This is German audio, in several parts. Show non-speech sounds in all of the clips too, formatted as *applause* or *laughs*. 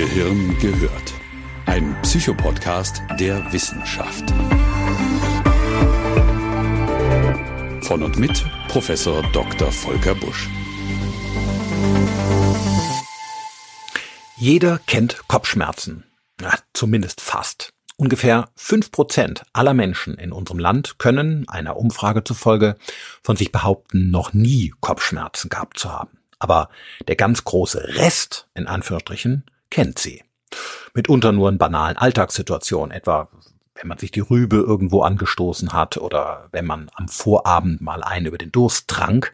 Gehirn gehört. Ein Psychopodcast der Wissenschaft. Von und mit Professor Dr. Volker Busch. Jeder kennt Kopfschmerzen. Ja, zumindest fast. Ungefähr fünf Prozent aller Menschen in unserem Land können, einer Umfrage zufolge, von sich behaupten, noch nie Kopfschmerzen gehabt zu haben. Aber der ganz große Rest, in Anführungsstrichen, kennt sie. Mitunter nur in banalen Alltagssituationen, etwa wenn man sich die Rübe irgendwo angestoßen hat oder wenn man am Vorabend mal einen über den Durst trank.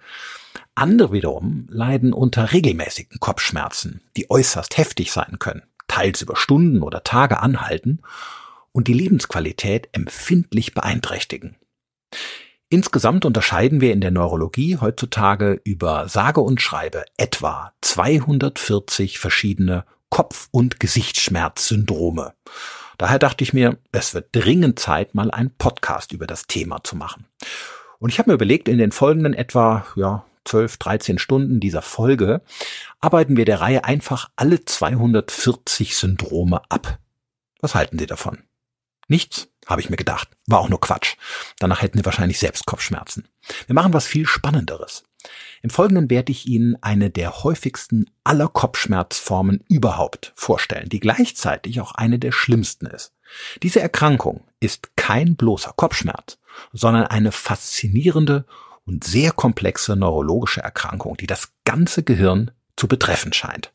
Andere wiederum leiden unter regelmäßigen Kopfschmerzen, die äußerst heftig sein können, teils über Stunden oder Tage anhalten und die Lebensqualität empfindlich beeinträchtigen. Insgesamt unterscheiden wir in der Neurologie heutzutage über sage und schreibe etwa 240 verschiedene Kopf- und Gesichtsschmerzsyndrome. Daher dachte ich mir, es wird dringend Zeit, mal einen Podcast über das Thema zu machen. Und ich habe mir überlegt, in den folgenden etwa ja, 12, 13 Stunden dieser Folge arbeiten wir der Reihe einfach alle 240 Syndrome ab. Was halten Sie davon? Nichts, habe ich mir gedacht. War auch nur Quatsch. Danach hätten wir wahrscheinlich selbst Kopfschmerzen. Wir machen was viel Spannenderes. Im Folgenden werde ich Ihnen eine der häufigsten aller Kopfschmerzformen überhaupt vorstellen, die gleichzeitig auch eine der schlimmsten ist. Diese Erkrankung ist kein bloßer Kopfschmerz, sondern eine faszinierende und sehr komplexe neurologische Erkrankung, die das ganze Gehirn zu betreffen scheint.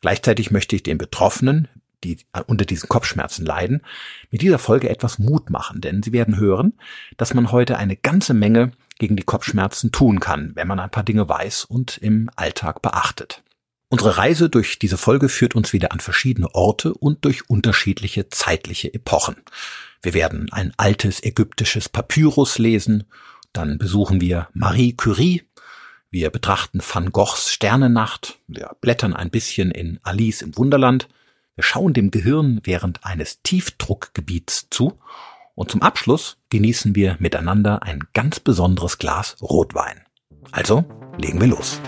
Gleichzeitig möchte ich den Betroffenen die unter diesen Kopfschmerzen leiden, mit dieser Folge etwas Mut machen, denn Sie werden hören, dass man heute eine ganze Menge gegen die Kopfschmerzen tun kann, wenn man ein paar Dinge weiß und im Alltag beachtet. Unsere Reise durch diese Folge führt uns wieder an verschiedene Orte und durch unterschiedliche zeitliche Epochen. Wir werden ein altes ägyptisches Papyrus lesen, dann besuchen wir Marie Curie, wir betrachten Van Goghs Sternennacht, wir blättern ein bisschen in Alice im Wunderland, wir schauen dem Gehirn während eines Tiefdruckgebiets zu und zum Abschluss genießen wir miteinander ein ganz besonderes Glas Rotwein. Also legen wir los.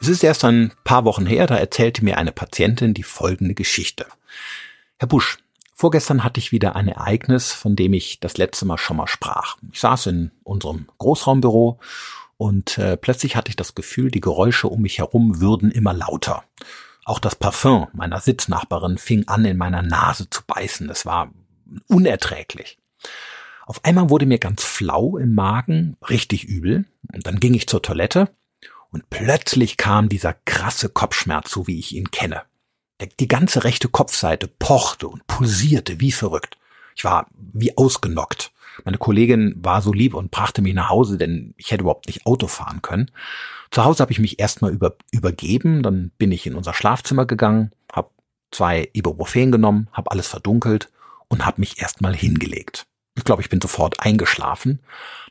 Es ist erst ein paar Wochen her, da erzählte mir eine Patientin die folgende Geschichte. Herr Busch, vorgestern hatte ich wieder ein Ereignis, von dem ich das letzte Mal schon mal sprach. Ich saß in unserem Großraumbüro und äh, plötzlich hatte ich das Gefühl, die Geräusche um mich herum würden immer lauter. Auch das Parfum meiner Sitznachbarin fing an, in meiner Nase zu beißen. Es war unerträglich. Auf einmal wurde mir ganz flau im Magen, richtig übel. Und dann ging ich zur Toilette und plötzlich kam dieser krasse Kopfschmerz, so wie ich ihn kenne. Die ganze rechte Kopfseite pochte und pulsierte wie verrückt. Ich war wie ausgenockt. Meine Kollegin war so lieb und brachte mich nach Hause, denn ich hätte überhaupt nicht Auto fahren können. Zu Hause habe ich mich erstmal über, übergeben, dann bin ich in unser Schlafzimmer gegangen, habe zwei Ibuprofen genommen, habe alles verdunkelt und habe mich erstmal hingelegt. Ich glaube, ich bin sofort eingeschlafen.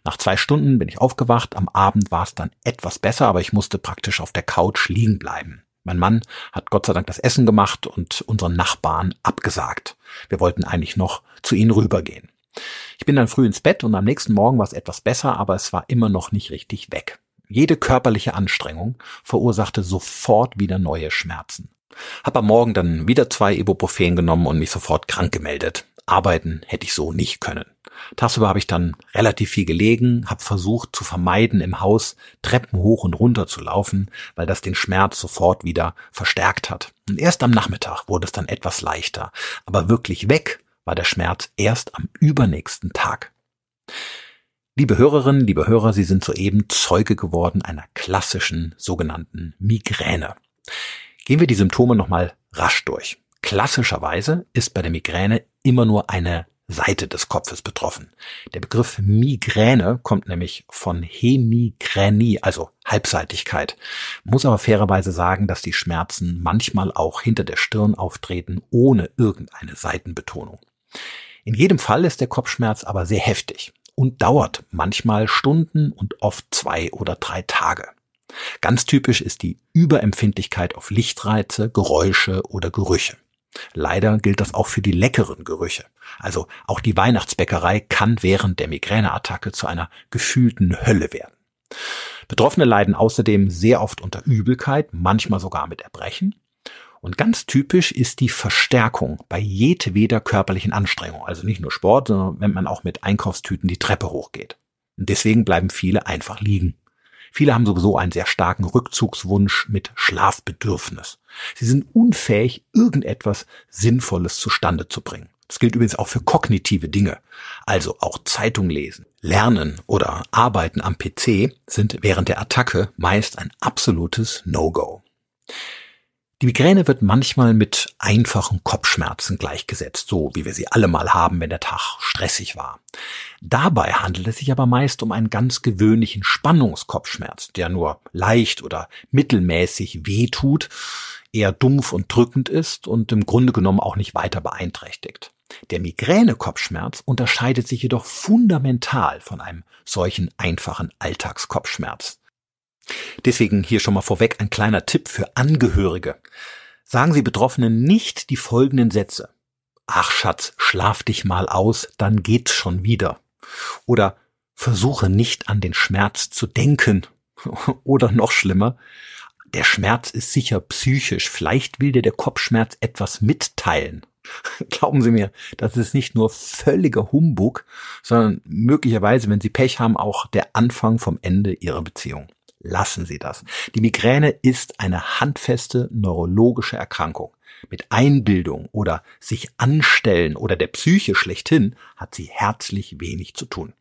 Nach zwei Stunden bin ich aufgewacht. Am Abend war es dann etwas besser, aber ich musste praktisch auf der Couch liegen bleiben. Mein Mann hat Gott sei Dank das Essen gemacht und unseren Nachbarn abgesagt. Wir wollten eigentlich noch zu ihnen rübergehen. Ich bin dann früh ins Bett und am nächsten Morgen war es etwas besser, aber es war immer noch nicht richtig weg. Jede körperliche Anstrengung verursachte sofort wieder neue Schmerzen. Hab am Morgen dann wieder zwei Ibuprofen genommen und mich sofort krank gemeldet. Arbeiten hätte ich so nicht können. Tagsüber habe ich dann relativ viel gelegen, habe versucht zu vermeiden, im Haus Treppen hoch und runter zu laufen, weil das den Schmerz sofort wieder verstärkt hat. Und erst am Nachmittag wurde es dann etwas leichter, aber wirklich weg war der Schmerz erst am übernächsten Tag. Liebe Hörerinnen, liebe Hörer, Sie sind soeben Zeuge geworden einer klassischen sogenannten Migräne. Gehen wir die Symptome nochmal rasch durch. Klassischerweise ist bei der Migräne immer nur eine Seite des Kopfes betroffen. Der Begriff Migräne kommt nämlich von Hemigränie, also Halbseitigkeit. Muss aber fairerweise sagen, dass die Schmerzen manchmal auch hinter der Stirn auftreten, ohne irgendeine Seitenbetonung. In jedem Fall ist der Kopfschmerz aber sehr heftig und dauert manchmal Stunden und oft zwei oder drei Tage. Ganz typisch ist die Überempfindlichkeit auf Lichtreize, Geräusche oder Gerüche. Leider gilt das auch für die leckeren Gerüche. Also auch die Weihnachtsbäckerei kann während der Migräneattacke zu einer gefühlten Hölle werden. Betroffene leiden außerdem sehr oft unter Übelkeit, manchmal sogar mit Erbrechen. Und ganz typisch ist die Verstärkung bei jedweder körperlichen Anstrengung. Also nicht nur Sport, sondern wenn man auch mit Einkaufstüten die Treppe hochgeht. Und deswegen bleiben viele einfach liegen. Viele haben sowieso einen sehr starken Rückzugswunsch mit Schlafbedürfnis. Sie sind unfähig, irgendetwas Sinnvolles zustande zu bringen. Das gilt übrigens auch für kognitive Dinge. Also auch Zeitung lesen, lernen oder arbeiten am PC sind während der Attacke meist ein absolutes No-Go. Die Migräne wird manchmal mit einfachen Kopfschmerzen gleichgesetzt, so wie wir sie alle mal haben, wenn der Tag stressig war. Dabei handelt es sich aber meist um einen ganz gewöhnlichen Spannungskopfschmerz, der nur leicht oder mittelmäßig weh tut, eher dumpf und drückend ist und im Grunde genommen auch nicht weiter beeinträchtigt. Der Migräne-Kopfschmerz unterscheidet sich jedoch fundamental von einem solchen einfachen Alltagskopfschmerz. Deswegen hier schon mal vorweg ein kleiner Tipp für Angehörige. Sagen Sie Betroffenen nicht die folgenden Sätze. Ach Schatz, schlaf dich mal aus, dann geht's schon wieder. Oder versuche nicht an den Schmerz zu denken. *laughs* Oder noch schlimmer, der Schmerz ist sicher psychisch. Vielleicht will dir der Kopfschmerz etwas mitteilen. *laughs* Glauben Sie mir, das ist nicht nur völliger Humbug, sondern möglicherweise, wenn Sie Pech haben, auch der Anfang vom Ende Ihrer Beziehung. Lassen Sie das. Die Migräne ist eine handfeste neurologische Erkrankung. Mit Einbildung oder sich anstellen oder der Psyche schlechthin hat sie herzlich wenig zu tun.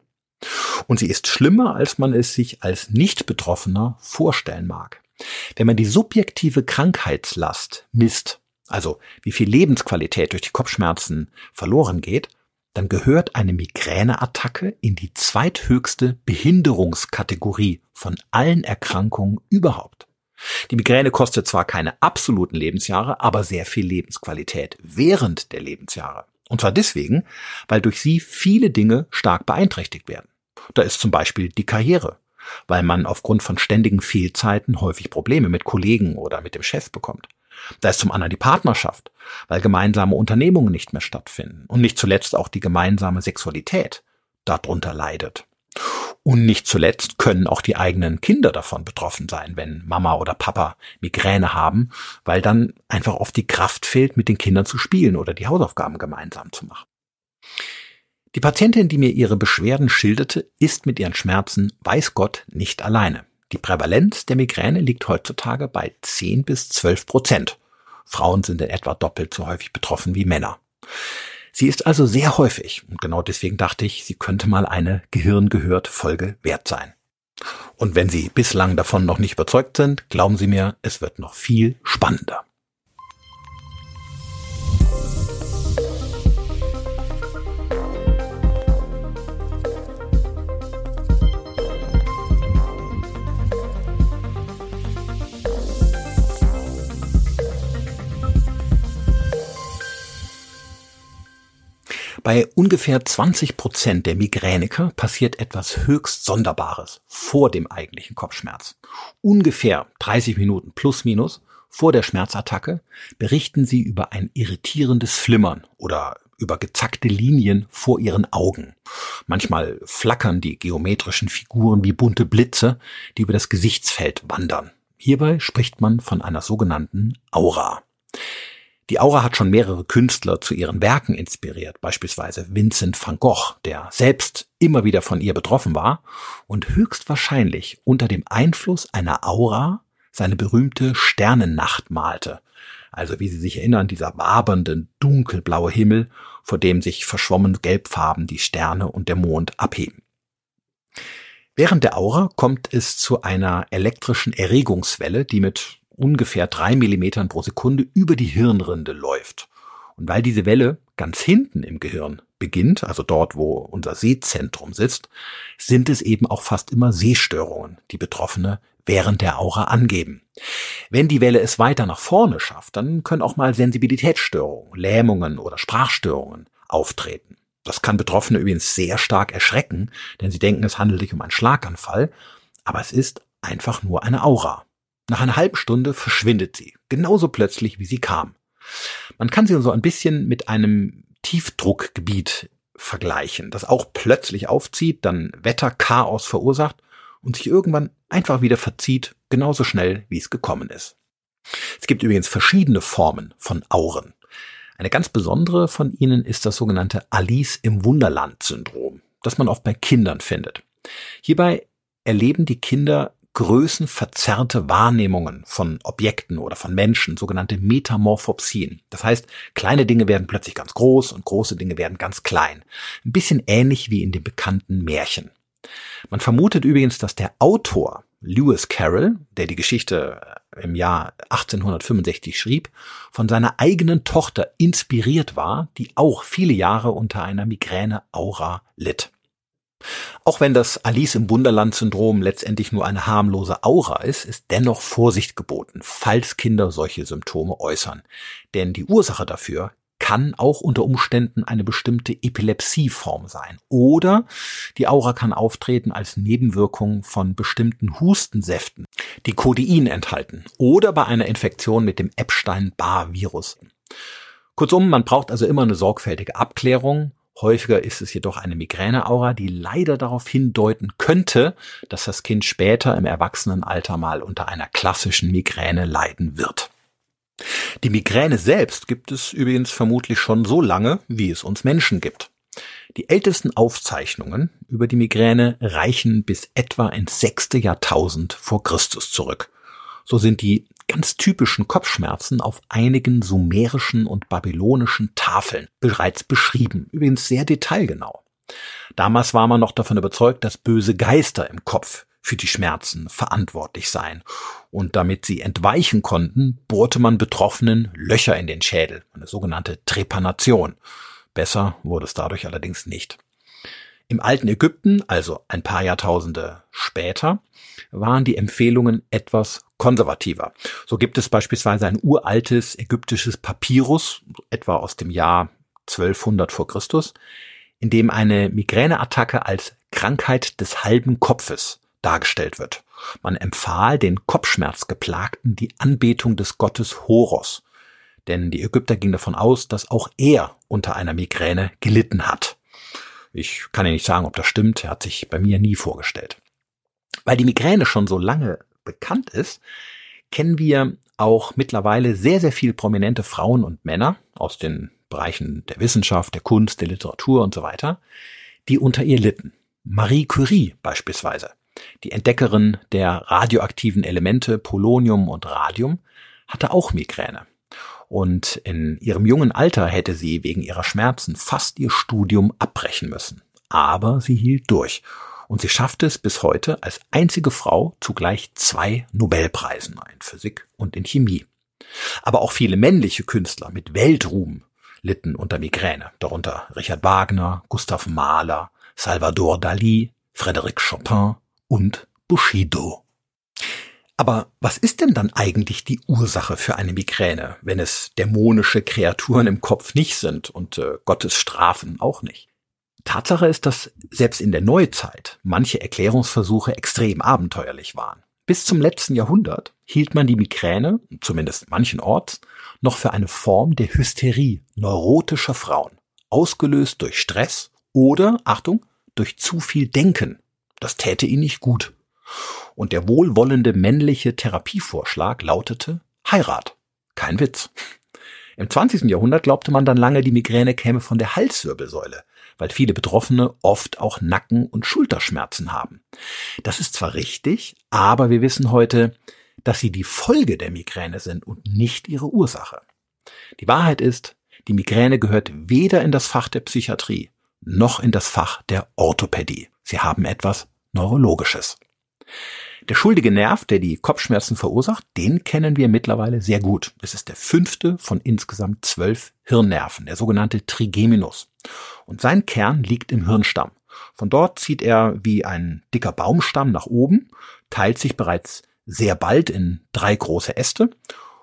Und sie ist schlimmer, als man es sich als Nicht-Betroffener vorstellen mag. Wenn man die subjektive Krankheitslast misst, also wie viel Lebensqualität durch die Kopfschmerzen verloren geht, dann gehört eine Migräneattacke in die zweithöchste Behinderungskategorie von allen Erkrankungen überhaupt. Die Migräne kostet zwar keine absoluten Lebensjahre, aber sehr viel Lebensqualität während der Lebensjahre. Und zwar deswegen, weil durch sie viele Dinge stark beeinträchtigt werden. Da ist zum Beispiel die Karriere, weil man aufgrund von ständigen Fehlzeiten häufig Probleme mit Kollegen oder mit dem Chef bekommt. Da ist zum anderen die Partnerschaft, weil gemeinsame Unternehmungen nicht mehr stattfinden und nicht zuletzt auch die gemeinsame Sexualität darunter leidet. Und nicht zuletzt können auch die eigenen Kinder davon betroffen sein, wenn Mama oder Papa Migräne haben, weil dann einfach oft die Kraft fehlt, mit den Kindern zu spielen oder die Hausaufgaben gemeinsam zu machen. Die Patientin, die mir ihre Beschwerden schilderte, ist mit ihren Schmerzen, weiß Gott, nicht alleine. Die Prävalenz der Migräne liegt heutzutage bei 10 bis 12 Prozent. Frauen sind in etwa doppelt so häufig betroffen wie Männer. Sie ist also sehr häufig und genau deswegen dachte ich, sie könnte mal eine Gehirngehört Folge wert sein. Und wenn Sie bislang davon noch nicht überzeugt sind, glauben Sie mir, es wird noch viel spannender. Bei ungefähr 20 Prozent der Migräniker passiert etwas höchst Sonderbares vor dem eigentlichen Kopfschmerz. Ungefähr 30 Minuten plus minus vor der Schmerzattacke berichten sie über ein irritierendes Flimmern oder über gezackte Linien vor ihren Augen. Manchmal flackern die geometrischen Figuren wie bunte Blitze, die über das Gesichtsfeld wandern. Hierbei spricht man von einer sogenannten Aura. Die Aura hat schon mehrere Künstler zu ihren Werken inspiriert, beispielsweise Vincent van Gogh, der selbst immer wieder von ihr betroffen war und höchstwahrscheinlich unter dem Einfluss einer Aura seine berühmte Sternennacht malte. Also wie Sie sich erinnern, dieser wabernde, dunkelblaue Himmel, vor dem sich verschwommene Gelbfarben die Sterne und der Mond abheben. Während der Aura kommt es zu einer elektrischen Erregungswelle, die mit ungefähr drei Millimetern pro Sekunde über die Hirnrinde läuft. Und weil diese Welle ganz hinten im Gehirn beginnt, also dort, wo unser Sehzentrum sitzt, sind es eben auch fast immer Sehstörungen, die Betroffene während der Aura angeben. Wenn die Welle es weiter nach vorne schafft, dann können auch mal Sensibilitätsstörungen, Lähmungen oder Sprachstörungen auftreten. Das kann Betroffene übrigens sehr stark erschrecken, denn sie denken, es handelt sich um einen Schlaganfall, aber es ist einfach nur eine Aura. Nach einer halben Stunde verschwindet sie, genauso plötzlich wie sie kam. Man kann sie so ein bisschen mit einem Tiefdruckgebiet vergleichen, das auch plötzlich aufzieht, dann Wetterchaos verursacht und sich irgendwann einfach wieder verzieht, genauso schnell wie es gekommen ist. Es gibt übrigens verschiedene Formen von Auren. Eine ganz besondere von ihnen ist das sogenannte Alice im Wunderland Syndrom, das man oft bei Kindern findet. Hierbei erleben die Kinder größenverzerrte Wahrnehmungen von Objekten oder von Menschen, sogenannte Metamorphopsien. Das heißt, kleine Dinge werden plötzlich ganz groß und große Dinge werden ganz klein. Ein bisschen ähnlich wie in dem bekannten Märchen. Man vermutet übrigens, dass der Autor Lewis Carroll, der die Geschichte im Jahr 1865 schrieb, von seiner eigenen Tochter inspiriert war, die auch viele Jahre unter einer Migräne-Aura litt. Auch wenn das Alice im Wunderland-Syndrom letztendlich nur eine harmlose Aura ist, ist dennoch Vorsicht geboten, falls Kinder solche Symptome äußern. Denn die Ursache dafür kann auch unter Umständen eine bestimmte Epilepsieform sein. Oder die Aura kann auftreten als Nebenwirkung von bestimmten Hustensäften, die Codein enthalten. Oder bei einer Infektion mit dem Epstein-Barr-Virus. Kurzum, man braucht also immer eine sorgfältige Abklärung Häufiger ist es jedoch eine Migräneaura, die leider darauf hindeuten könnte, dass das Kind später im Erwachsenenalter mal unter einer klassischen Migräne leiden wird. Die Migräne selbst gibt es übrigens vermutlich schon so lange, wie es uns Menschen gibt. Die ältesten Aufzeichnungen über die Migräne reichen bis etwa ins sechste Jahrtausend vor Christus zurück. So sind die ganz typischen Kopfschmerzen auf einigen sumerischen und babylonischen Tafeln bereits beschrieben, übrigens sehr detailgenau. Damals war man noch davon überzeugt, dass böse Geister im Kopf für die Schmerzen verantwortlich seien. Und damit sie entweichen konnten, bohrte man Betroffenen Löcher in den Schädel, eine sogenannte Trepanation. Besser wurde es dadurch allerdings nicht. Im alten Ägypten, also ein paar Jahrtausende später, waren die Empfehlungen etwas konservativer. So gibt es beispielsweise ein uraltes ägyptisches Papyrus, etwa aus dem Jahr 1200 vor Christus, in dem eine Migräneattacke als Krankheit des halben Kopfes dargestellt wird. Man empfahl den Kopfschmerzgeplagten die Anbetung des Gottes Horos, denn die Ägypter gingen davon aus, dass auch er unter einer Migräne gelitten hat. Ich kann ja nicht sagen, ob das stimmt. Er hat sich bei mir nie vorgestellt. Weil die Migräne schon so lange bekannt ist, kennen wir auch mittlerweile sehr, sehr viel prominente Frauen und Männer aus den Bereichen der Wissenschaft, der Kunst, der Literatur und so weiter, die unter ihr litten. Marie Curie beispielsweise, die Entdeckerin der radioaktiven Elemente Polonium und Radium, hatte auch Migräne und in ihrem jungen Alter hätte sie wegen ihrer Schmerzen fast ihr Studium abbrechen müssen. Aber sie hielt durch und sie schaffte es bis heute als einzige Frau zugleich zwei Nobelpreisen in Physik und in Chemie. Aber auch viele männliche Künstler mit Weltruhm litten unter Migräne, darunter Richard Wagner, Gustav Mahler, Salvador Dali, Frédéric Chopin und Bushido. Aber was ist denn dann eigentlich die Ursache für eine Migräne, wenn es dämonische Kreaturen im Kopf nicht sind und äh, Gottes Strafen auch nicht? Tatsache ist, dass selbst in der Neuzeit manche Erklärungsversuche extrem abenteuerlich waren. Bis zum letzten Jahrhundert hielt man die Migräne, zumindest manchenorts, noch für eine Form der Hysterie neurotischer Frauen, ausgelöst durch Stress oder, Achtung, durch zu viel Denken. Das täte ihnen nicht gut. Und der wohlwollende männliche Therapievorschlag lautete Heirat. Kein Witz. Im 20. Jahrhundert glaubte man dann lange, die Migräne käme von der Halswirbelsäule, weil viele Betroffene oft auch Nacken- und Schulterschmerzen haben. Das ist zwar richtig, aber wir wissen heute, dass sie die Folge der Migräne sind und nicht ihre Ursache. Die Wahrheit ist, die Migräne gehört weder in das Fach der Psychiatrie noch in das Fach der Orthopädie. Sie haben etwas Neurologisches. Der schuldige Nerv, der die Kopfschmerzen verursacht, den kennen wir mittlerweile sehr gut. Es ist der fünfte von insgesamt zwölf Hirnnerven, der sogenannte Trigeminus. Und sein Kern liegt im Hirnstamm. Von dort zieht er wie ein dicker Baumstamm nach oben, teilt sich bereits sehr bald in drei große Äste.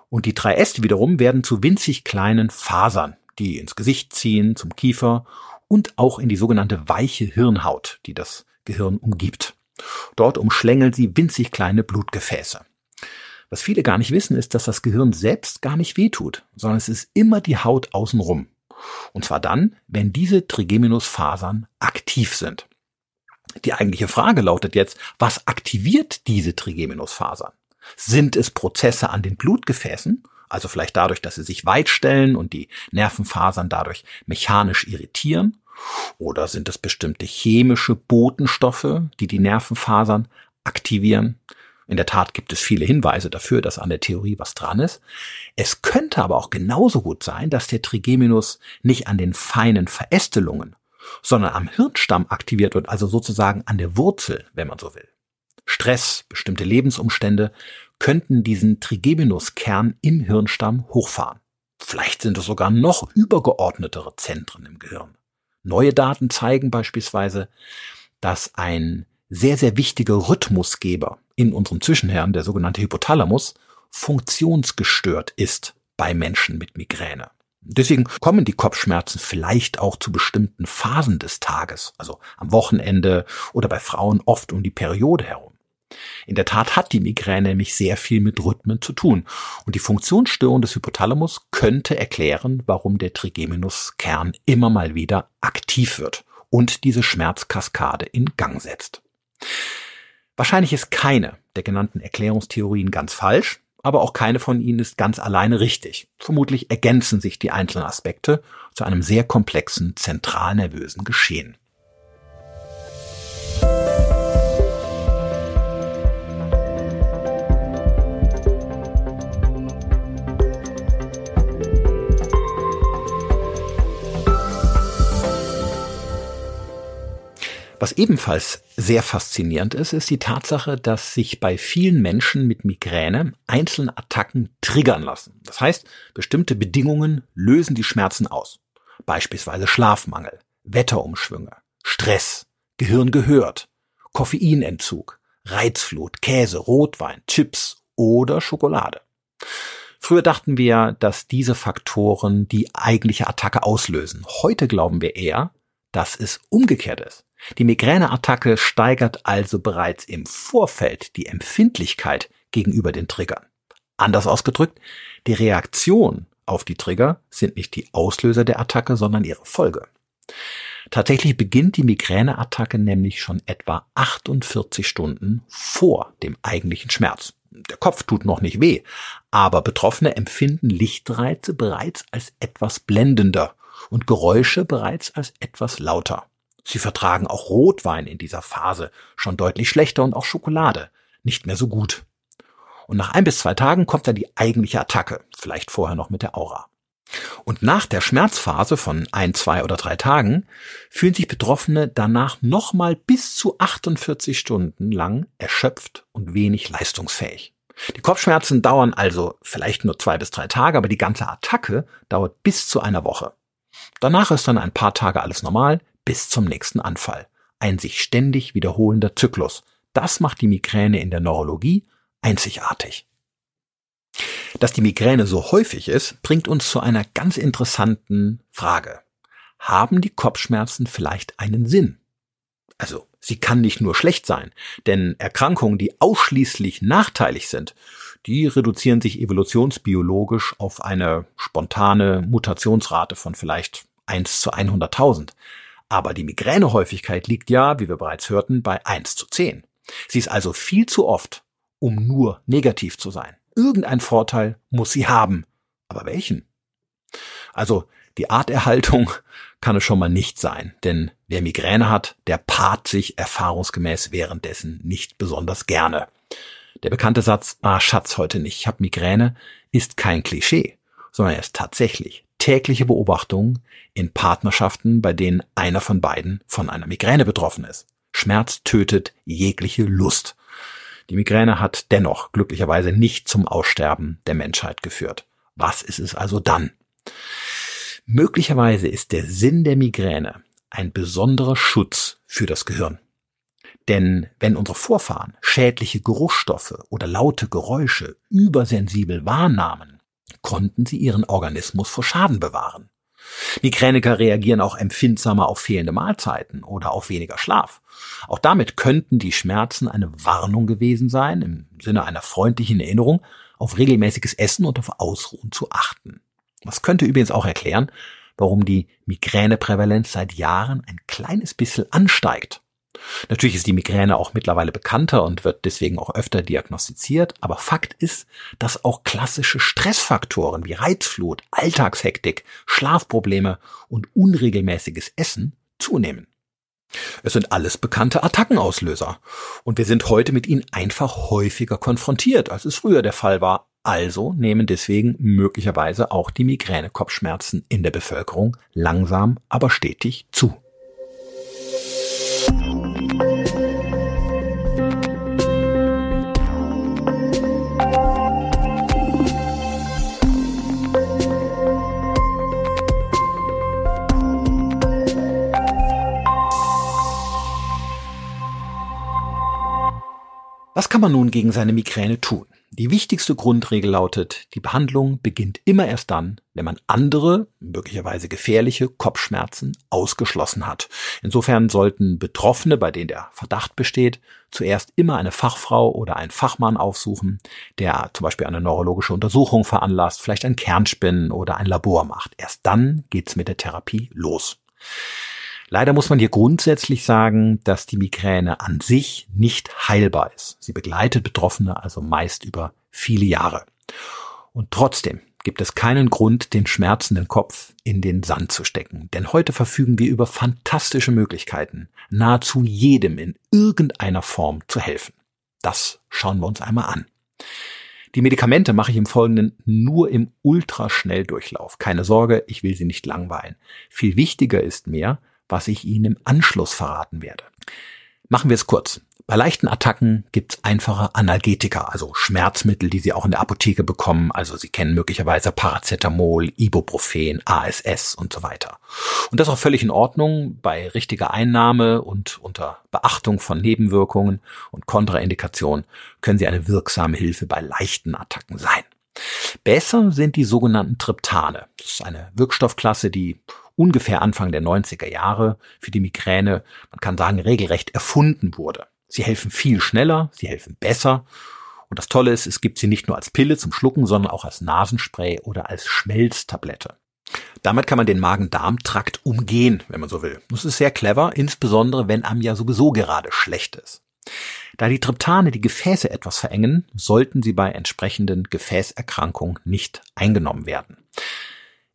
Und die drei Äste wiederum werden zu winzig kleinen Fasern, die ins Gesicht ziehen, zum Kiefer und auch in die sogenannte weiche Hirnhaut, die das Gehirn umgibt. Dort umschlängeln sie winzig kleine Blutgefäße. Was viele gar nicht wissen, ist, dass das Gehirn selbst gar nicht wehtut, sondern es ist immer die Haut außenrum. Und zwar dann, wenn diese Trigeminusfasern aktiv sind. Die eigentliche Frage lautet jetzt, was aktiviert diese Trigeminusfasern? Sind es Prozesse an den Blutgefäßen, also vielleicht dadurch, dass sie sich weitstellen und die Nervenfasern dadurch mechanisch irritieren? Oder sind es bestimmte chemische Botenstoffe, die die Nervenfasern aktivieren? In der Tat gibt es viele Hinweise dafür, dass an der Theorie was dran ist. Es könnte aber auch genauso gut sein, dass der Trigeminus nicht an den feinen Verästelungen, sondern am Hirnstamm aktiviert wird, also sozusagen an der Wurzel, wenn man so will. Stress, bestimmte Lebensumstände könnten diesen Trigeminuskern im Hirnstamm hochfahren. Vielleicht sind es sogar noch übergeordnetere Zentren im Gehirn. Neue Daten zeigen beispielsweise, dass ein sehr, sehr wichtiger Rhythmusgeber in unserem Zwischenhirn, der sogenannte Hypothalamus, funktionsgestört ist bei Menschen mit Migräne. Deswegen kommen die Kopfschmerzen vielleicht auch zu bestimmten Phasen des Tages, also am Wochenende oder bei Frauen oft um die Periode herum. In der Tat hat die Migräne nämlich sehr viel mit Rhythmen zu tun. Und die Funktionsstörung des Hypothalamus könnte erklären, warum der Trigeminuskern immer mal wieder aktiv wird und diese Schmerzkaskade in Gang setzt. Wahrscheinlich ist keine der genannten Erklärungstheorien ganz falsch, aber auch keine von ihnen ist ganz alleine richtig. Vermutlich ergänzen sich die einzelnen Aspekte zu einem sehr komplexen zentralnervösen Geschehen. Was ebenfalls sehr faszinierend ist, ist die Tatsache, dass sich bei vielen Menschen mit Migräne einzelne Attacken triggern lassen. Das heißt, bestimmte Bedingungen lösen die Schmerzen aus. Beispielsweise Schlafmangel, Wetterumschwünge, Stress, Gehirn gehört, Koffeinentzug, Reizflut, Käse, Rotwein, Chips oder Schokolade. Früher dachten wir, dass diese Faktoren die eigentliche Attacke auslösen. Heute glauben wir eher, dass es umgekehrt ist. Die Migräneattacke steigert also bereits im Vorfeld die Empfindlichkeit gegenüber den Triggern. Anders ausgedrückt, die Reaktion auf die Trigger sind nicht die Auslöser der Attacke, sondern ihre Folge. Tatsächlich beginnt die Migräneattacke nämlich schon etwa 48 Stunden vor dem eigentlichen Schmerz. Der Kopf tut noch nicht weh, aber Betroffene empfinden Lichtreize bereits als etwas blendender und Geräusche bereits als etwas lauter. Sie vertragen auch Rotwein in dieser Phase schon deutlich schlechter und auch Schokolade nicht mehr so gut. Und nach ein bis zwei Tagen kommt dann die eigentliche Attacke, vielleicht vorher noch mit der Aura. Und nach der Schmerzphase von ein, zwei oder drei Tagen fühlen sich Betroffene danach nochmal bis zu 48 Stunden lang erschöpft und wenig leistungsfähig. Die Kopfschmerzen dauern also vielleicht nur zwei bis drei Tage, aber die ganze Attacke dauert bis zu einer Woche. Danach ist dann ein paar Tage alles normal, bis zum nächsten Anfall. Ein sich ständig wiederholender Zyklus. Das macht die Migräne in der Neurologie einzigartig. Dass die Migräne so häufig ist, bringt uns zu einer ganz interessanten Frage. Haben die Kopfschmerzen vielleicht einen Sinn? Also, sie kann nicht nur schlecht sein, denn Erkrankungen, die ausschließlich nachteilig sind, die reduzieren sich evolutionsbiologisch auf eine spontane Mutationsrate von vielleicht 1 zu 100.000. Aber die Migränehäufigkeit liegt ja, wie wir bereits hörten, bei 1 zu 10. Sie ist also viel zu oft, um nur negativ zu sein. Irgendein Vorteil muss sie haben. Aber welchen? Also die Arterhaltung *laughs* kann es schon mal nicht sein, denn wer Migräne hat, der paart sich erfahrungsgemäß währenddessen nicht besonders gerne. Der bekannte Satz, ah Schatz, heute nicht, ich hab Migräne, ist kein Klischee, sondern er ist tatsächlich tägliche Beobachtung in Partnerschaften, bei denen einer von beiden von einer Migräne betroffen ist. Schmerz tötet jegliche Lust. Die Migräne hat dennoch glücklicherweise nicht zum Aussterben der Menschheit geführt. Was ist es also dann? Möglicherweise ist der Sinn der Migräne ein besonderer Schutz für das Gehirn. Denn wenn unsere Vorfahren schädliche Geruchsstoffe oder laute Geräusche übersensibel wahrnahmen, konnten sie ihren Organismus vor Schaden bewahren. Migräniker reagieren auch empfindsamer auf fehlende Mahlzeiten oder auf weniger Schlaf. Auch damit könnten die Schmerzen eine Warnung gewesen sein, im Sinne einer freundlichen Erinnerung, auf regelmäßiges Essen und auf Ausruhen zu achten. Das könnte übrigens auch erklären, warum die Migräneprävalenz seit Jahren ein kleines bisschen ansteigt. Natürlich ist die Migräne auch mittlerweile bekannter und wird deswegen auch öfter diagnostiziert, aber Fakt ist, dass auch klassische Stressfaktoren wie Reizflut, Alltagshektik, Schlafprobleme und unregelmäßiges Essen zunehmen. Es sind alles bekannte Attackenauslöser und wir sind heute mit ihnen einfach häufiger konfrontiert, als es früher der Fall war. Also nehmen deswegen möglicherweise auch die Migräne-Kopfschmerzen in der Bevölkerung langsam, aber stetig zu. Was kann man nun gegen seine Migräne tun? Die wichtigste Grundregel lautet, die Behandlung beginnt immer erst dann, wenn man andere, möglicherweise gefährliche Kopfschmerzen ausgeschlossen hat. Insofern sollten Betroffene, bei denen der Verdacht besteht, zuerst immer eine Fachfrau oder einen Fachmann aufsuchen, der zum Beispiel eine neurologische Untersuchung veranlasst, vielleicht ein Kernspinnen oder ein Labor macht. Erst dann geht's mit der Therapie los. Leider muss man hier grundsätzlich sagen, dass die Migräne an sich nicht heilbar ist. Sie begleitet Betroffene also meist über viele Jahre. Und trotzdem gibt es keinen Grund, den schmerzenden Kopf in den Sand zu stecken. Denn heute verfügen wir über fantastische Möglichkeiten, nahezu jedem in irgendeiner Form zu helfen. Das schauen wir uns einmal an. Die Medikamente mache ich im Folgenden nur im Ultraschnelldurchlauf. Keine Sorge, ich will Sie nicht langweilen. Viel wichtiger ist mir, was ich Ihnen im Anschluss verraten werde. Machen wir es kurz. Bei leichten Attacken gibt es einfache Analgetika, also Schmerzmittel, die Sie auch in der Apotheke bekommen. Also Sie kennen möglicherweise Paracetamol, Ibuprofen, ASS und so weiter. Und das ist auch völlig in Ordnung. Bei richtiger Einnahme und unter Beachtung von Nebenwirkungen und Kontraindikationen können Sie eine wirksame Hilfe bei leichten Attacken sein. Besser sind die sogenannten Triptane. Das ist eine Wirkstoffklasse, die ungefähr Anfang der 90er Jahre für die Migräne, man kann sagen, regelrecht erfunden wurde. Sie helfen viel schneller, sie helfen besser. Und das Tolle ist, es gibt sie nicht nur als Pille zum Schlucken, sondern auch als Nasenspray oder als Schmelztablette. Damit kann man den Magen-Darm-Trakt umgehen, wenn man so will. Das ist sehr clever, insbesondere wenn einem ja sowieso gerade schlecht ist. Da die Triptane die Gefäße etwas verengen, sollten sie bei entsprechenden Gefäßerkrankungen nicht eingenommen werden.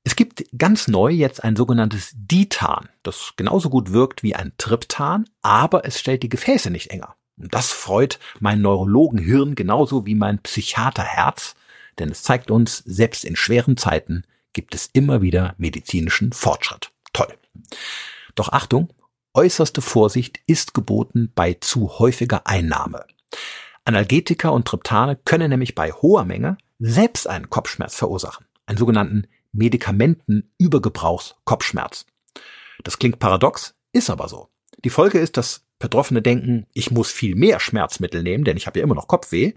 Es gibt ganz neu jetzt ein sogenanntes Ditan, das genauso gut wirkt wie ein Triptan, aber es stellt die Gefäße nicht enger. Und das freut mein Neurologenhirn genauso wie mein Psychiaterherz, denn es zeigt uns, selbst in schweren Zeiten gibt es immer wieder medizinischen Fortschritt. Toll. Doch Achtung, äußerste Vorsicht ist geboten bei zu häufiger Einnahme. Analgetika und Triptane können nämlich bei hoher Menge selbst einen Kopfschmerz verursachen, einen sogenannten Medikamentenübergebrauchskopfschmerz. Das klingt paradox, ist aber so. Die Folge ist, dass Betroffene denken, ich muss viel mehr Schmerzmittel nehmen, denn ich habe ja immer noch Kopfweh,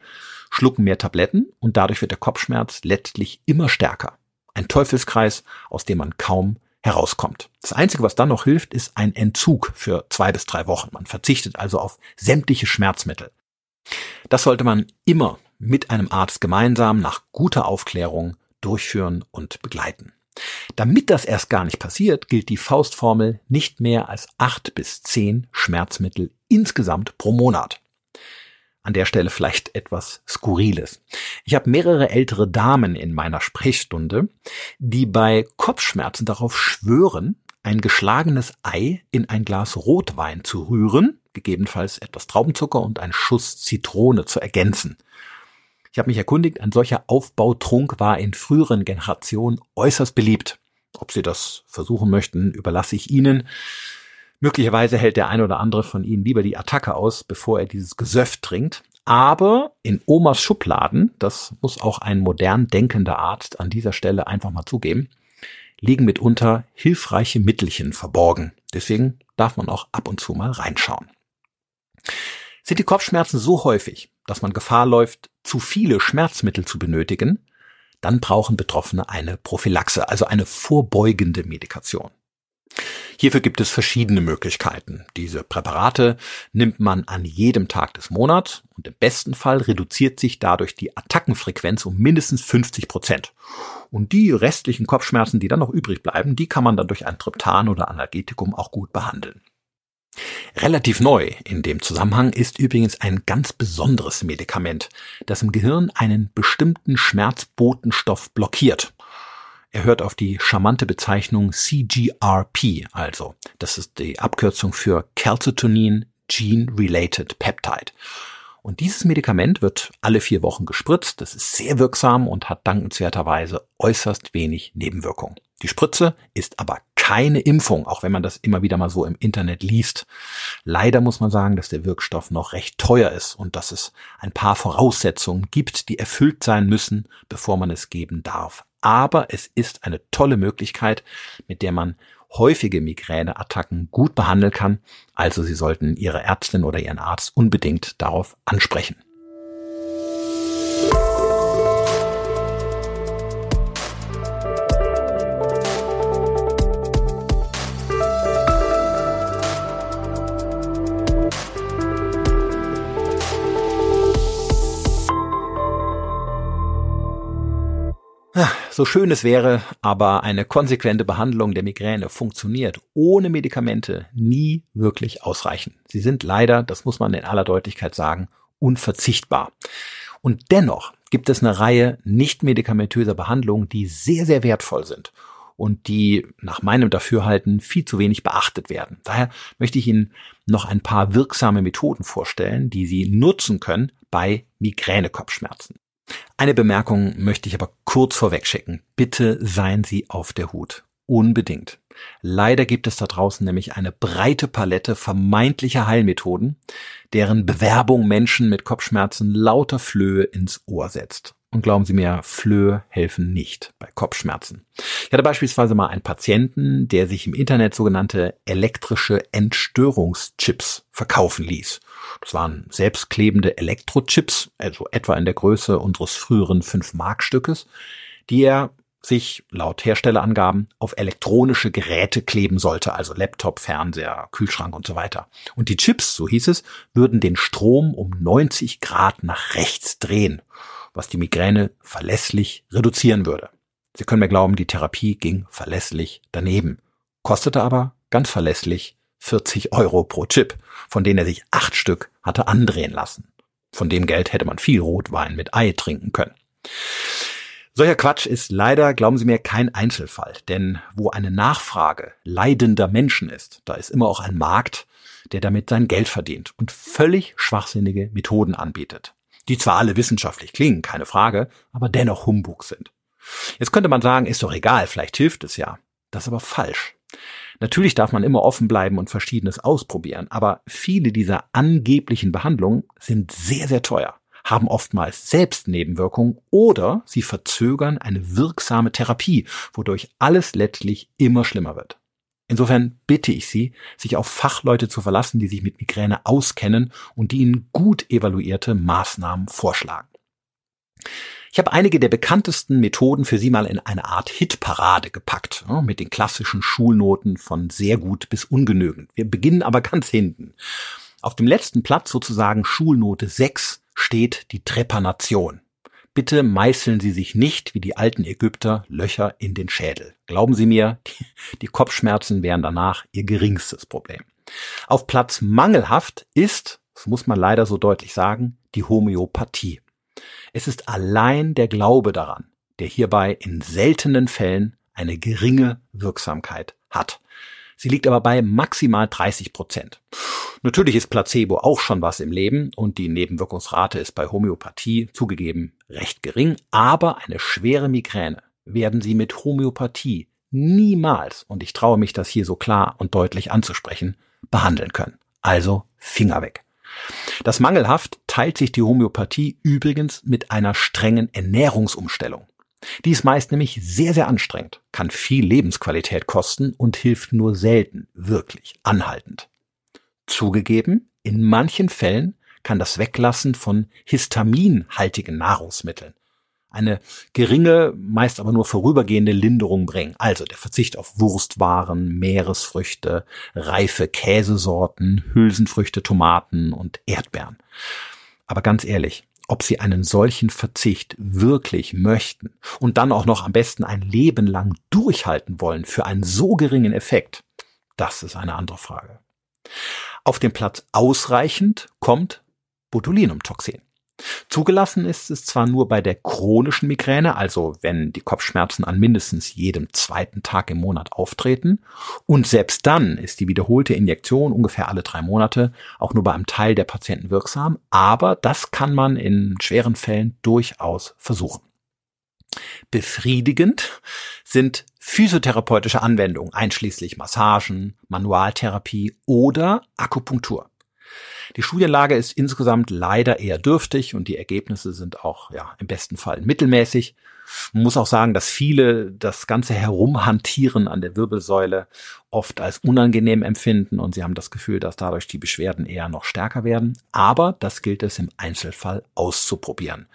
schlucken mehr Tabletten und dadurch wird der Kopfschmerz letztlich immer stärker. Ein Teufelskreis, aus dem man kaum herauskommt. Das Einzige, was dann noch hilft, ist ein Entzug für zwei bis drei Wochen. Man verzichtet also auf sämtliche Schmerzmittel. Das sollte man immer mit einem Arzt gemeinsam nach guter Aufklärung durchführen und begleiten. Damit das erst gar nicht passiert, gilt die Faustformel nicht mehr als acht bis zehn Schmerzmittel insgesamt pro Monat. An der Stelle vielleicht etwas Skurriles. Ich habe mehrere ältere Damen in meiner Sprechstunde, die bei Kopfschmerzen darauf schwören, ein geschlagenes Ei in ein Glas Rotwein zu rühren, gegebenenfalls etwas Traubenzucker und ein Schuss Zitrone zu ergänzen. Ich habe mich erkundigt, ein solcher Aufbautrunk war in früheren Generationen äußerst beliebt. Ob Sie das versuchen möchten, überlasse ich Ihnen. Möglicherweise hält der ein oder andere von Ihnen lieber die Attacke aus, bevor er dieses Gesöff trinkt. Aber in Omas Schubladen, das muss auch ein modern denkender Arzt an dieser Stelle einfach mal zugeben, liegen mitunter hilfreiche Mittelchen verborgen. Deswegen darf man auch ab und zu mal reinschauen. Sind die Kopfschmerzen so häufig, dass man Gefahr läuft, zu viele Schmerzmittel zu benötigen, dann brauchen Betroffene eine Prophylaxe, also eine vorbeugende Medikation. Hierfür gibt es verschiedene Möglichkeiten. Diese Präparate nimmt man an jedem Tag des Monats und im besten Fall reduziert sich dadurch die Attackenfrequenz um mindestens 50 Prozent. Und die restlichen Kopfschmerzen, die dann noch übrig bleiben, die kann man dann durch ein Triptan oder Analgetikum auch gut behandeln. Relativ neu in dem Zusammenhang ist übrigens ein ganz besonderes Medikament, das im Gehirn einen bestimmten Schmerzbotenstoff blockiert. Er hört auf die charmante Bezeichnung CGRP, also das ist die Abkürzung für Calcitonin Gene Related Peptide. Und dieses Medikament wird alle vier Wochen gespritzt. Das ist sehr wirksam und hat dankenswerterweise äußerst wenig Nebenwirkungen. Die Spritze ist aber keine Impfung, auch wenn man das immer wieder mal so im Internet liest. Leider muss man sagen, dass der Wirkstoff noch recht teuer ist und dass es ein paar Voraussetzungen gibt, die erfüllt sein müssen, bevor man es geben darf. Aber es ist eine tolle Möglichkeit, mit der man häufige Migräneattacken gut behandeln kann. Also Sie sollten Ihre Ärztin oder Ihren Arzt unbedingt darauf ansprechen. So schön es wäre, aber eine konsequente Behandlung der Migräne funktioniert ohne Medikamente nie wirklich ausreichend. Sie sind leider, das muss man in aller Deutlichkeit sagen, unverzichtbar. Und dennoch gibt es eine Reihe nicht medikamentöser Behandlungen, die sehr, sehr wertvoll sind und die nach meinem Dafürhalten viel zu wenig beachtet werden. Daher möchte ich Ihnen noch ein paar wirksame Methoden vorstellen, die Sie nutzen können bei Migränekopfschmerzen. Eine Bemerkung möchte ich aber kurz vorweg schicken. Bitte seien Sie auf der Hut. Unbedingt. Leider gibt es da draußen nämlich eine breite Palette vermeintlicher Heilmethoden, deren Bewerbung Menschen mit Kopfschmerzen lauter Flöhe ins Ohr setzt. Und glauben Sie mir, Flöhe helfen nicht bei Kopfschmerzen. Ich hatte beispielsweise mal einen Patienten, der sich im Internet sogenannte elektrische Entstörungschips verkaufen ließ. Das waren selbstklebende Elektrochips, also etwa in der Größe unseres früheren 5-Mark-Stückes, die er sich laut Herstellerangaben auf elektronische Geräte kleben sollte, also Laptop, Fernseher, Kühlschrank und so weiter. Und die Chips, so hieß es, würden den Strom um 90 Grad nach rechts drehen, was die Migräne verlässlich reduzieren würde. Sie können mir glauben, die Therapie ging verlässlich daneben, kostete aber ganz verlässlich 40 Euro pro Chip, von denen er sich acht Stück hatte andrehen lassen. Von dem Geld hätte man viel Rotwein mit Ei trinken können. Solcher Quatsch ist leider, glauben Sie mir, kein Einzelfall, denn wo eine Nachfrage leidender Menschen ist, da ist immer auch ein Markt, der damit sein Geld verdient und völlig schwachsinnige Methoden anbietet, die zwar alle wissenschaftlich klingen, keine Frage, aber dennoch Humbug sind. Jetzt könnte man sagen, ist doch egal, vielleicht hilft es ja. Das ist aber falsch. Natürlich darf man immer offen bleiben und Verschiedenes ausprobieren, aber viele dieser angeblichen Behandlungen sind sehr, sehr teuer, haben oftmals selbst Nebenwirkungen oder sie verzögern eine wirksame Therapie, wodurch alles letztlich immer schlimmer wird. Insofern bitte ich Sie, sich auf Fachleute zu verlassen, die sich mit Migräne auskennen und die Ihnen gut evaluierte Maßnahmen vorschlagen. Ich habe einige der bekanntesten Methoden für Sie mal in eine Art Hitparade gepackt, mit den klassischen Schulnoten von sehr gut bis ungenügend. Wir beginnen aber ganz hinten. Auf dem letzten Platz, sozusagen Schulnote 6, steht die Trepanation. Bitte meißeln Sie sich nicht wie die alten Ägypter Löcher in den Schädel. Glauben Sie mir, die, Kopfschmerzen wären danach Ihr geringstes Problem. Auf Platz mangelhaft ist, das muss man leider so deutlich sagen, die Homöopathie. Es ist allein der Glaube daran, der hierbei in seltenen Fällen eine geringe Wirksamkeit hat. Sie liegt aber bei maximal 30 Prozent. Natürlich ist Placebo auch schon was im Leben und die Nebenwirkungsrate ist bei Homöopathie zugegeben recht gering, aber eine schwere Migräne werden Sie mit Homöopathie niemals, und ich traue mich das hier so klar und deutlich anzusprechen, behandeln können. Also Finger weg. Das mangelhaft teilt sich die Homöopathie übrigens mit einer strengen Ernährungsumstellung. Die ist meist nämlich sehr, sehr anstrengend, kann viel Lebensqualität kosten und hilft nur selten wirklich anhaltend. Zugegeben, in manchen Fällen kann das Weglassen von histaminhaltigen Nahrungsmitteln, eine geringe, meist aber nur vorübergehende Linderung bringen. Also der Verzicht auf Wurstwaren, Meeresfrüchte, reife Käsesorten, Hülsenfrüchte, Tomaten und Erdbeeren. Aber ganz ehrlich, ob sie einen solchen Verzicht wirklich möchten und dann auch noch am besten ein Leben lang durchhalten wollen für einen so geringen Effekt, das ist eine andere Frage. Auf dem Platz ausreichend kommt Botulinumtoxin. Zugelassen ist es zwar nur bei der chronischen Migräne, also wenn die Kopfschmerzen an mindestens jedem zweiten Tag im Monat auftreten, und selbst dann ist die wiederholte Injektion ungefähr alle drei Monate auch nur bei einem Teil der Patienten wirksam, aber das kann man in schweren Fällen durchaus versuchen. Befriedigend sind physiotherapeutische Anwendungen, einschließlich Massagen, Manualtherapie oder Akupunktur. Die Studienlage ist insgesamt leider eher dürftig und die Ergebnisse sind auch ja im besten Fall mittelmäßig. Man muss auch sagen, dass viele das ganze Herumhantieren an der Wirbelsäule oft als unangenehm empfinden und sie haben das Gefühl, dass dadurch die Beschwerden eher noch stärker werden. Aber das gilt es im Einzelfall auszuprobieren.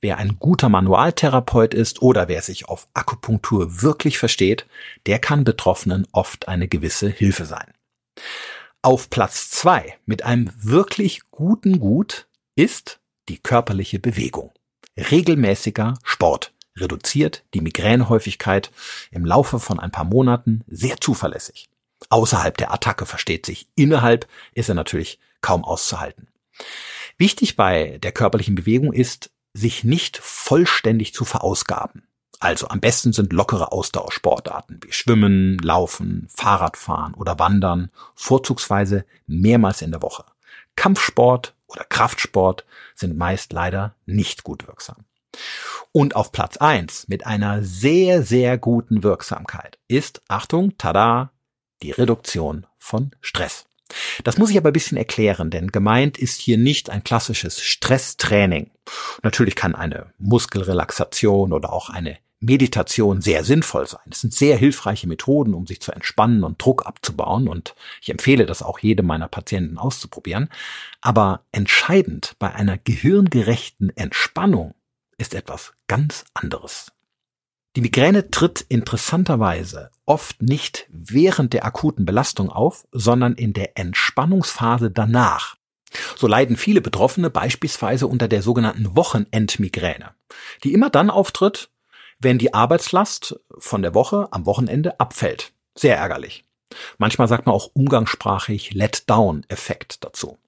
Wer ein guter Manualtherapeut ist oder wer sich auf Akupunktur wirklich versteht, der kann Betroffenen oft eine gewisse Hilfe sein. Auf Platz zwei mit einem wirklich guten Gut ist die körperliche Bewegung. Regelmäßiger Sport reduziert die Migränehäufigkeit im Laufe von ein paar Monaten sehr zuverlässig. Außerhalb der Attacke versteht sich, innerhalb ist er natürlich kaum auszuhalten. Wichtig bei der körperlichen Bewegung ist, sich nicht vollständig zu verausgaben. Also am besten sind lockere Ausdauersportarten wie Schwimmen, Laufen, Fahrradfahren oder Wandern, vorzugsweise mehrmals in der Woche. Kampfsport oder Kraftsport sind meist leider nicht gut wirksam. Und auf Platz eins mit einer sehr, sehr guten Wirksamkeit ist, Achtung, tada, die Reduktion von Stress. Das muss ich aber ein bisschen erklären, denn gemeint ist hier nicht ein klassisches Stresstraining. Natürlich kann eine Muskelrelaxation oder auch eine Meditation sehr sinnvoll sein. Es sind sehr hilfreiche Methoden, um sich zu entspannen und Druck abzubauen und ich empfehle das auch jedem meiner Patienten auszuprobieren. Aber entscheidend bei einer gehirngerechten Entspannung ist etwas ganz anderes. Die Migräne tritt interessanterweise oft nicht während der akuten Belastung auf, sondern in der Entspannungsphase danach. So leiden viele Betroffene beispielsweise unter der sogenannten Wochenendmigräne, die immer dann auftritt, wenn die Arbeitslast von der Woche am Wochenende abfällt. Sehr ärgerlich. Manchmal sagt man auch umgangssprachlich Let-Down-Effekt dazu.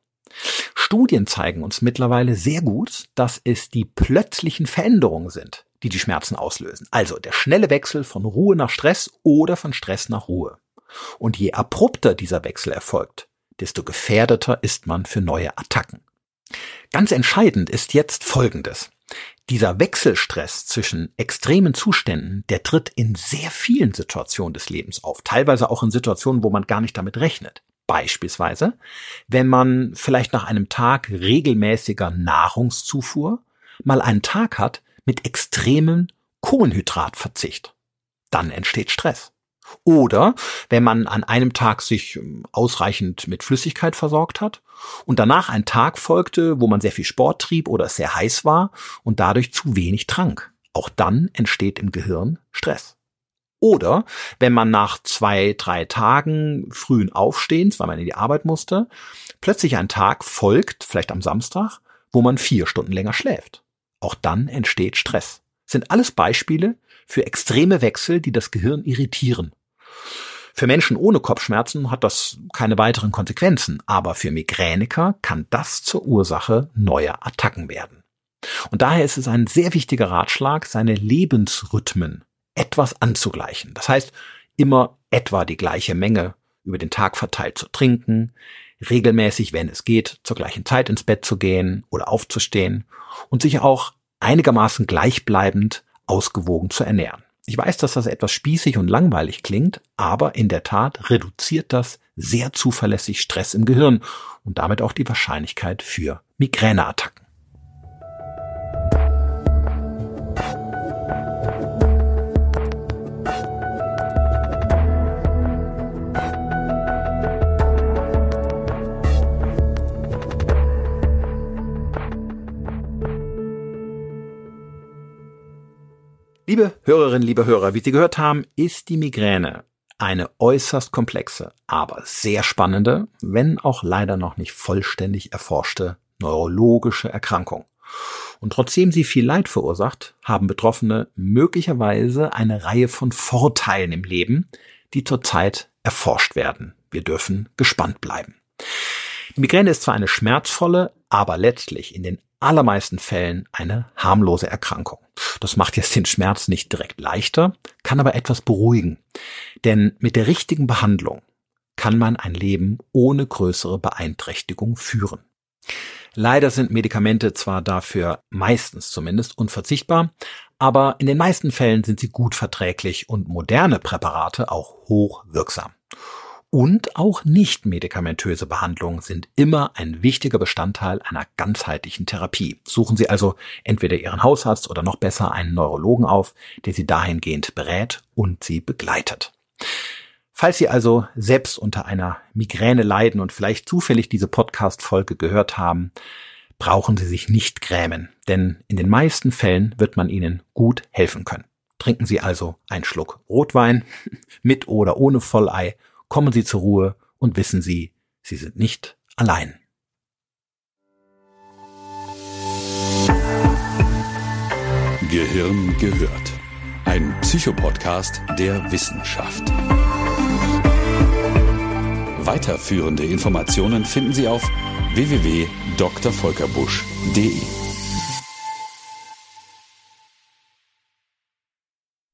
Studien zeigen uns mittlerweile sehr gut, dass es die plötzlichen Veränderungen sind, die die Schmerzen auslösen. Also der schnelle Wechsel von Ruhe nach Stress oder von Stress nach Ruhe. Und je abrupter dieser Wechsel erfolgt, desto gefährdeter ist man für neue Attacken. Ganz entscheidend ist jetzt Folgendes. Dieser Wechselstress zwischen extremen Zuständen, der tritt in sehr vielen Situationen des Lebens auf, teilweise auch in Situationen, wo man gar nicht damit rechnet. Beispielsweise, wenn man vielleicht nach einem Tag regelmäßiger Nahrungszufuhr mal einen Tag hat mit extremem Kohlenhydratverzicht. Dann entsteht Stress. Oder wenn man an einem Tag sich ähm, ausreichend mit Flüssigkeit versorgt hat und danach ein Tag folgte, wo man sehr viel Sport trieb oder es sehr heiß war und dadurch zu wenig trank. Auch dann entsteht im Gehirn Stress. Oder wenn man nach zwei, drei Tagen frühen Aufstehens, weil man in die Arbeit musste, plötzlich ein Tag folgt, vielleicht am Samstag, wo man vier Stunden länger schläft. Auch dann entsteht Stress. Sind alles Beispiele für extreme Wechsel, die das Gehirn irritieren. Für Menschen ohne Kopfschmerzen hat das keine weiteren Konsequenzen, aber für Migräniker kann das zur Ursache neuer Attacken werden. Und daher ist es ein sehr wichtiger Ratschlag, seine Lebensrhythmen etwas anzugleichen. Das heißt, immer etwa die gleiche Menge über den Tag verteilt zu trinken, regelmäßig, wenn es geht, zur gleichen Zeit ins Bett zu gehen oder aufzustehen und sich auch einigermaßen gleichbleibend ausgewogen zu ernähren. Ich weiß, dass das etwas spießig und langweilig klingt, aber in der Tat reduziert das sehr zuverlässig Stress im Gehirn und damit auch die Wahrscheinlichkeit für Migräneattacken. Liebe Hörerinnen, liebe Hörer, wie Sie gehört haben, ist die Migräne eine äußerst komplexe, aber sehr spannende, wenn auch leider noch nicht vollständig erforschte neurologische Erkrankung. Und trotzdem sie viel Leid verursacht, haben Betroffene möglicherweise eine Reihe von Vorteilen im Leben, die zurzeit erforscht werden. Wir dürfen gespannt bleiben. Die Migräne ist zwar eine schmerzvolle, aber letztlich in den allermeisten Fällen eine harmlose Erkrankung. Das macht jetzt den Schmerz nicht direkt leichter, kann aber etwas beruhigen. Denn mit der richtigen Behandlung kann man ein Leben ohne größere Beeinträchtigung führen. Leider sind Medikamente zwar dafür meistens zumindest unverzichtbar, aber in den meisten Fällen sind sie gut verträglich und moderne Präparate auch hoch wirksam. Und auch nicht medikamentöse Behandlungen sind immer ein wichtiger Bestandteil einer ganzheitlichen Therapie. Suchen Sie also entweder Ihren Hausarzt oder noch besser einen Neurologen auf, der Sie dahingehend berät und Sie begleitet. Falls Sie also selbst unter einer Migräne leiden und vielleicht zufällig diese Podcast-Folge gehört haben, brauchen Sie sich nicht grämen, denn in den meisten Fällen wird man Ihnen gut helfen können. Trinken Sie also einen Schluck Rotwein *laughs* mit oder ohne Vollei kommen Sie zur Ruhe und wissen Sie, Sie sind nicht allein. Gehirn gehört. Ein Psychopodcast der Wissenschaft. Weiterführende Informationen finden Sie auf www.drvolkerbusch.de.